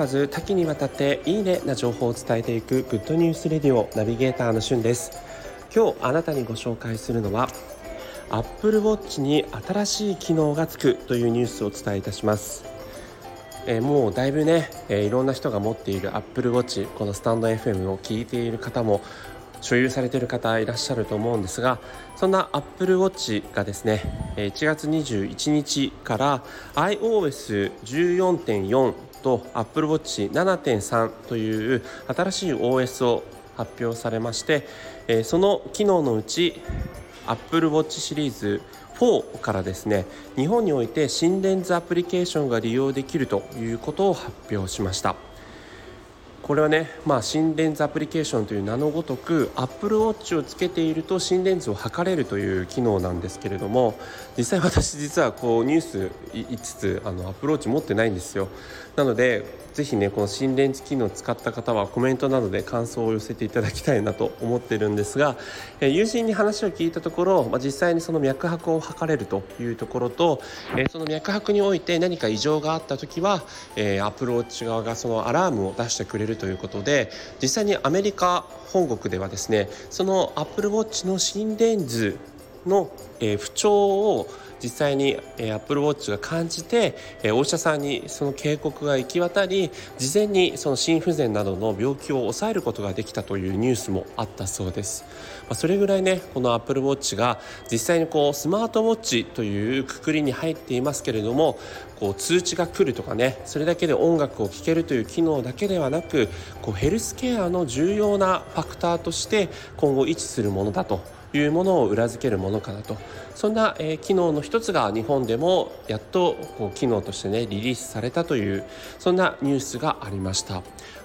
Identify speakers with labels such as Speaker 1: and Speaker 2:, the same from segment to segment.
Speaker 1: わず多岐にわたっていいねな情報を伝えていくグッドニュースレディオナビゲーターのしゅんです。今日あなたにご紹介するのは Apple Watch に新しい機能がつくというニュースをお伝えいたします。えー、もうだいぶね、えー、いろんな人が持っている Apple Watch このスタンド FM を聞いている方も所有されている方いらっしゃると思うんですがそんな Apple Watch がですね1月21日から iOS14.4 と Apple Watch 7.3という新しい OS を発表されましてえその機能のうち Apple Watch シリーズ4からですね日本において心電図アプリケーションが利用できるということを発表しました。これはね、まあ、心電図アプリケーションという名のごとく Apple Watch をつけていると心電図を測れるという機能なんですけれども実際私実はこうニュース言いつつあの Apple Watch 持ってないんですよ。なのでぜひねこの心電図機能を使った方はコメントなどで感想を寄せていただきたいなと思ってるんですが、友人に話を聞いたところ、まあ、実際にその脈拍を測れるというところと、その脈拍において何か異常があった時は、えー、アプローチ側がそのアラームを出してくれるということで実際にアメリカ本国ではですねそのアップルウォッチの心電図の、え不調を実際に、え、Apple Watch が感じて、え、お医者さんにその警告が行き渡り事前にその心不全などの病気を抑えることができたというニュースもあったそうです、ま、それぐらいねこの Apple Watch が実際にこうスマートウォッチというくくりに入っていますけれどもこう通知が来るとかねそれだけで音楽を聴けるという機能だけではなくこうヘルスケアの重要なファクターとして今後位置するものだというものを裏付けるものかなと。そんな、えー、機能の一つが日本でもやっとこう機能としてねリリースされたというそんなニュースがありました、ま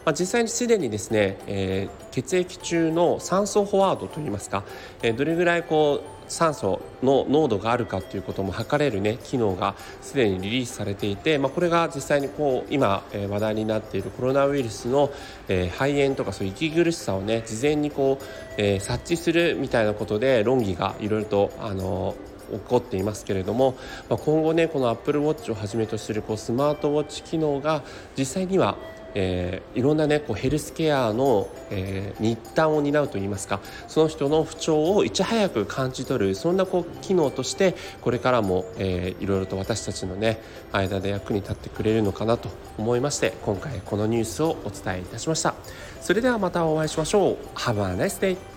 Speaker 1: あ、実際にすでにですね、えー、血液中の酸素フォワードといいますか、えー、どれぐらいこう酸素の濃度があるかということも測れるね機能がすでにリリースされていて、まあ、これが実際にこう今、え、話題になっているコロナウイルスの、え、肺炎とかそういう息苦しさをね事前にこう、え、察知するみたいなことで論議がいろいろとあの起こっていますけれども、まあ、今後ねこの Apple Watch をはじめとするこうスマートウォッチ機能が実際にはえー、いろんなねこうヘルスケアの、えー、日端を担うといいますかその人の不調をいち早く感じ取るそんなこう機能としてこれからも、えー、いろいろと私たちのね間で役に立ってくれるのかなと思いまして今回このニュースをお伝えいたしました。それではまたお会いしましょう。Have a nice day